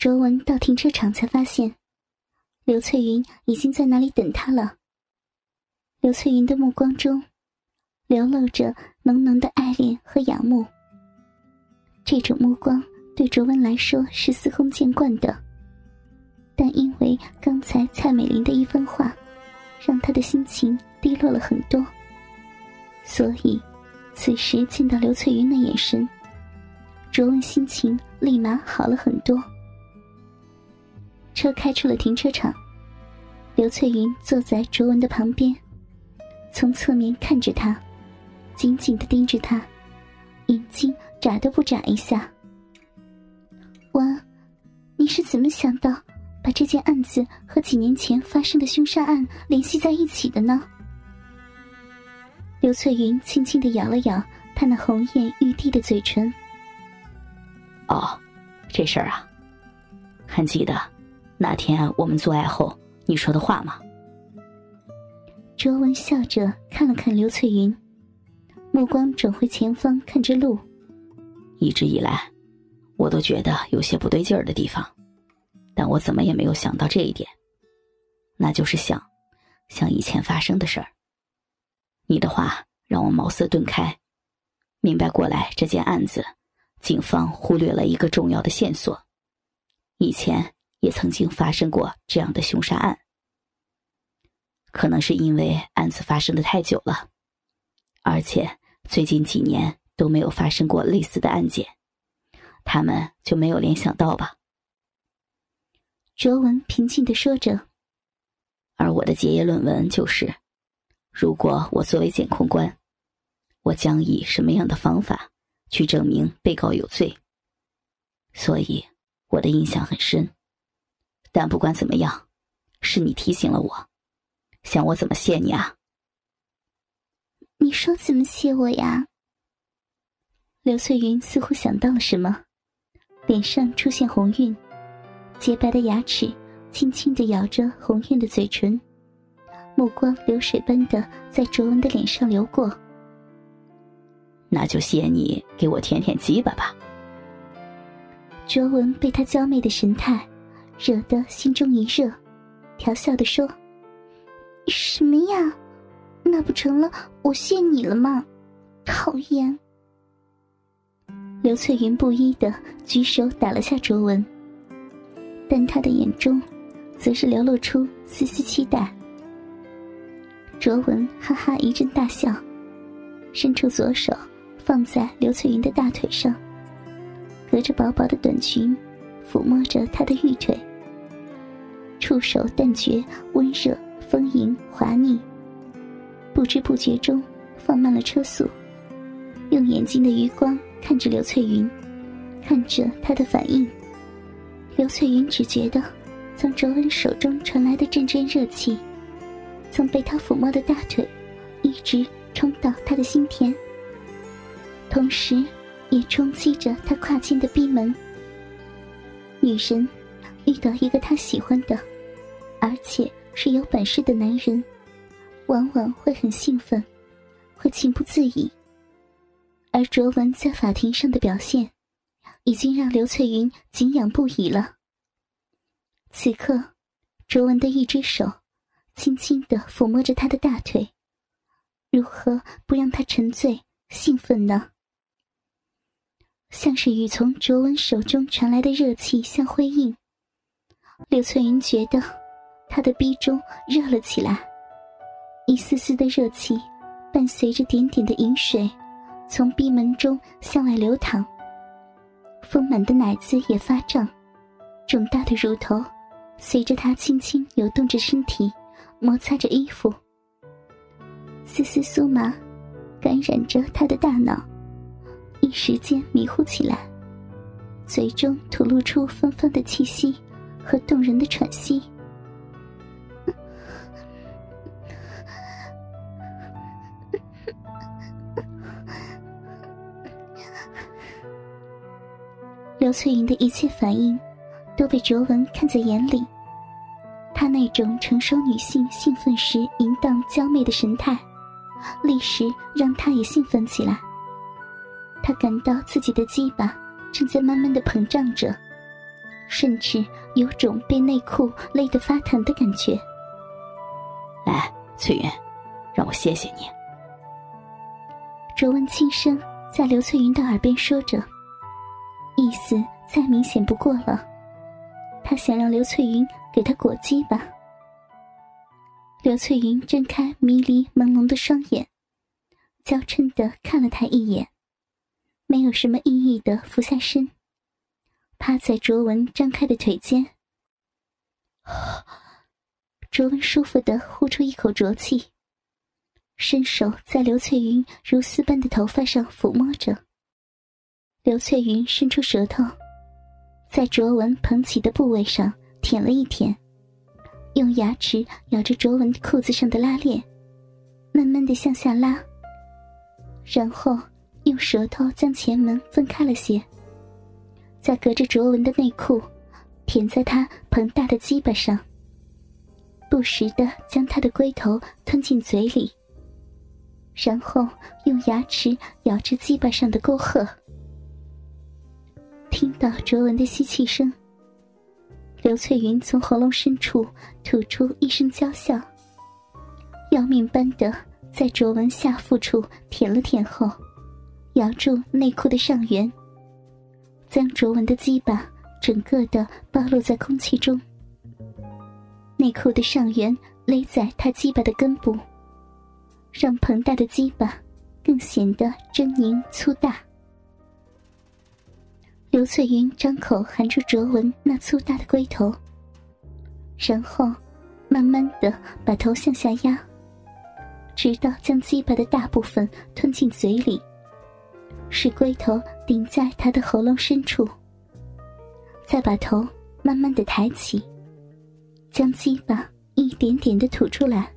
卓文到停车场才发现，刘翠云已经在那里等他了。刘翠云的目光中，流露着浓浓的爱恋和仰慕。这种目光对卓文来说是司空见惯的，但因为刚才蔡美玲的一番话，让他的心情低落了很多，所以此时见到刘翠云的眼神，卓文心情立马好了很多。车开出了停车场，刘翠云坐在卓文的旁边，从侧面看着他，紧紧的盯着他，眼睛眨都不眨一下。文，你是怎么想到把这件案子和几年前发生的凶杀案联系在一起的呢？刘翠云轻轻的咬了咬他那红艳欲滴的嘴唇。哦，这事儿啊，还记得。那天我们做爱后你说的话吗？卓文笑着看了看刘翠云，目光转回前方看着路。一直以来，我都觉得有些不对劲儿的地方，但我怎么也没有想到这一点，那就是想，想以前发生的事儿。你的话让我茅塞顿开，明白过来这件案子，警方忽略了一个重要的线索，以前。也曾经发生过这样的凶杀案，可能是因为案子发生的太久了，而且最近几年都没有发生过类似的案件，他们就没有联想到吧？卓文平静的说着，而我的结业论文就是：如果我作为检控官，我将以什么样的方法去证明被告有罪？所以我的印象很深。但不管怎么样，是你提醒了我，想我怎么谢你啊？你说怎么谢我呀？刘翠云似乎想到了什么，脸上出现红晕，洁白的牙齿轻轻的咬着红晕的嘴唇，目光流水般的在卓文的脸上流过。那就谢你给我舔舔鸡巴吧。卓文被他娇媚的神态。惹得心中一热，调笑的说：“什么呀？那不成了我谢你了吗？讨厌！”刘翠云不依的举手打了下卓文，但他的眼中，则是流露出丝丝期待。卓文哈哈一阵大笑，伸出左手放在刘翠云的大腿上，隔着薄薄的短裙，抚摸着她的玉腿。触手但觉，温热、丰盈、滑腻。不知不觉中，放慢了车速，用眼睛的余光看着刘翠云，看着她的反应。刘翠云只觉得，从卓文手中传来的阵阵热气，从被他抚摸的大腿，一直冲到他的心田，同时，也冲击着他跨进的逼门。女神，遇到一个她喜欢的。而且是有本事的男人，往往会很兴奋，会情不自已。而卓文在法庭上的表现，已经让刘翠云敬仰不已了。此刻，卓文的一只手，轻轻的抚摸着他的大腿，如何不让他沉醉兴奋呢？像是与从卓文手中传来的热气相辉映，刘翠云觉得。他的逼中热了起来，一丝丝的热气伴随着点点的饮水，从逼门中向外流淌。丰满的奶子也发胀，肿大的乳头随着他轻轻扭动着身体，摩擦着衣服。丝丝酥麻感染着他的大脑，一时间迷糊起来，嘴中吐露出芬芳的气息和动人的喘息。刘翠云的一切反应，都被卓文看在眼里。她那种成熟女性兴奋时淫荡娇媚的神态，立时让她也兴奋起来。她感到自己的鸡巴正在慢慢的膨胀着，甚至有种被内裤勒得发疼的感觉。来，翠云，让我谢谢你。卓文轻声在刘翠云的耳边说着，意思再明显不过了。他想让刘翠云给他裹鸡吧。刘翠云睁开迷离朦胧的双眼，娇嗔的看了他一眼，没有什么意义的俯下身，趴在卓文张开的腿间。卓文舒服的呼出一口浊气，伸手在刘翠云如丝般的头发上抚摸着。刘翠云伸出舌头，在卓文捧起的部位上舔了一舔，用牙齿咬着卓文裤子上的拉链，慢慢的向下拉，然后用舌头将前门分开了些，再隔着卓文的内裤，舔在他膨大的鸡巴上。不时的将他的龟头吞进嘴里，然后用牙齿咬着鸡巴上的沟壑。听到卓文的吸气声，刘翠云从喉咙深处吐出一声娇笑，要命般的在卓文下腹处舔了舔后，咬住内裤的上缘，将卓文的鸡巴整个的暴露在空气中。内裤的上缘勒在他鸡巴的根部，让膨大的鸡巴更显得狰狞粗大。刘翠云张口含住卓文那粗大的龟头，然后慢慢的把头向下压，直到将鸡巴的大部分吞进嘴里，使龟头顶在他的喉咙深处，再把头慢慢的抬起。将鸡巴一点点的吐出来，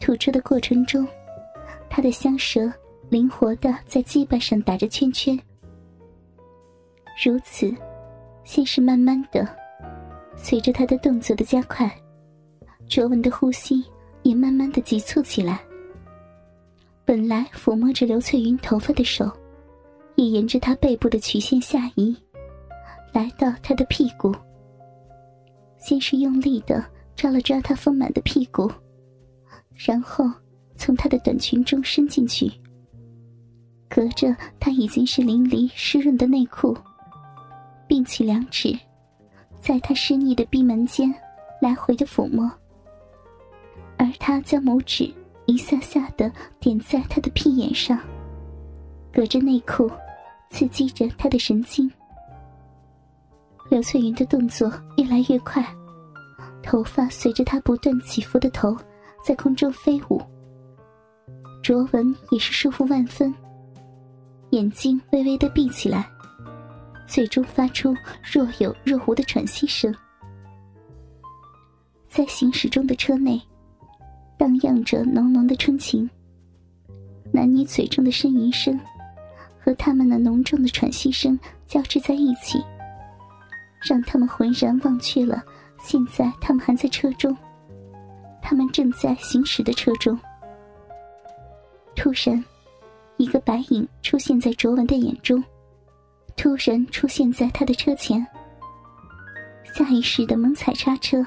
吐出的过程中，他的香舌灵活的在鸡巴上打着圈圈。如此，先是慢慢的，随着他的动作的加快，卓文的呼吸也慢慢的急促起来。本来抚摸着刘翠云头发的手，也沿着她背部的曲线下移，来到她的屁股。先是用力的抓了抓她丰满的屁股，然后从她的短裙中伸进去，隔着她已经是淋漓湿润的内裤，并起两指，在她湿腻的闭门间来回的抚摸，而他将拇指一下下的点在她的屁眼上，隔着内裤，刺激着她的神经。刘翠云的动作越来越快，头发随着她不断起伏的头在空中飞舞。卓文也是舒服万分，眼睛微微的闭起来，最终发出若有若无的喘息声。在行驶中的车内，荡漾着浓浓的春情。男女嘴中的呻吟声，和他们那浓重的喘息声交织在一起。让他们浑然忘却了，现在他们还在车中，他们正在行驶的车中。突然，一个白影出现在卓文的眼中，突然出现在他的车前。下意识的猛踩刹车，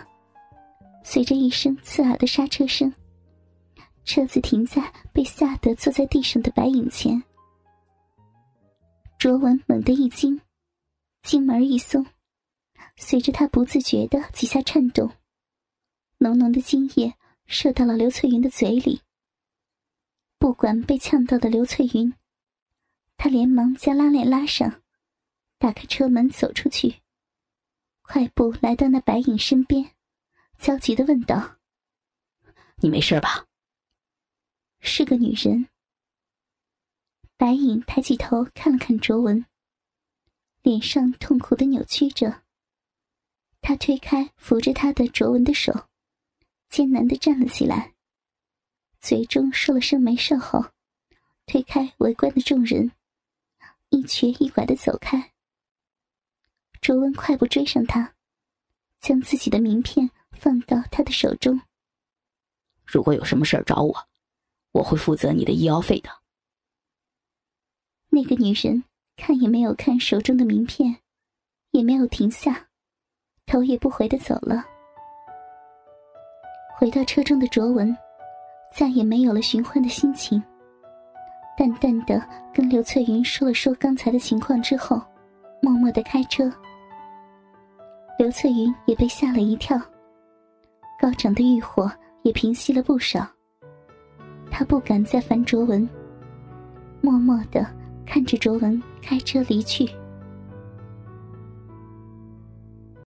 随着一声刺耳的刹车声，车子停在被吓得坐在地上的白影前。卓文猛地一惊，心门一松。随着他不自觉的几下颤动，浓浓的精液射到了刘翠云的嘴里。不管被呛到的刘翠云，他连忙将拉链拉上，打开车门走出去，快步来到那白影身边，焦急的问道：“你没事吧？”是个女人。白影抬起头看了看卓文，脸上痛苦的扭曲着。他推开扶着他的卓文的手，艰难的站了起来，嘴中说了声“没事”后，推开围观的众人，一瘸一拐的走开。卓文快步追上他，将自己的名片放到他的手中。如果有什么事儿找我，我会负责你的医药费的。那个女人看也没有看手中的名片，也没有停下，头也不回的走了。回到车中的卓文，再也没有了寻欢的心情。淡淡的跟刘翠云说了说刚才的情况之后，默默的开车。刘翠云也被吓了一跳，高涨的欲火也平息了不少。她不敢再烦卓文，默默的看着卓文开车离去。